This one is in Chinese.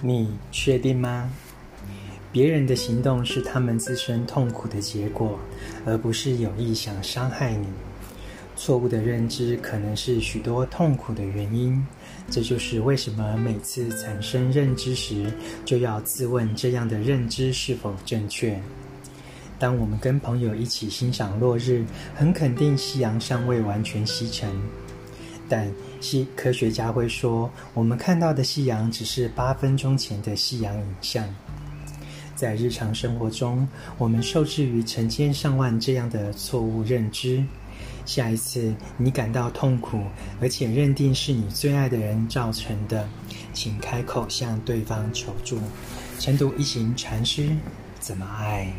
你确定吗？别人的行动是他们自身痛苦的结果，而不是有意想伤害你。错误的认知可能是许多痛苦的原因。这就是为什么每次产生认知时，就要自问这样的认知是否正确。当我们跟朋友一起欣赏落日，很肯定夕阳尚未完全西沉，但西科学家会说，我们看到的夕阳只是八分钟前的夕阳影像。在日常生活中，我们受制于成千上万这样的错误认知。下一次你感到痛苦，而且认定是你最爱的人造成的，请开口向对方求助。晨读一行禅师怎么爱？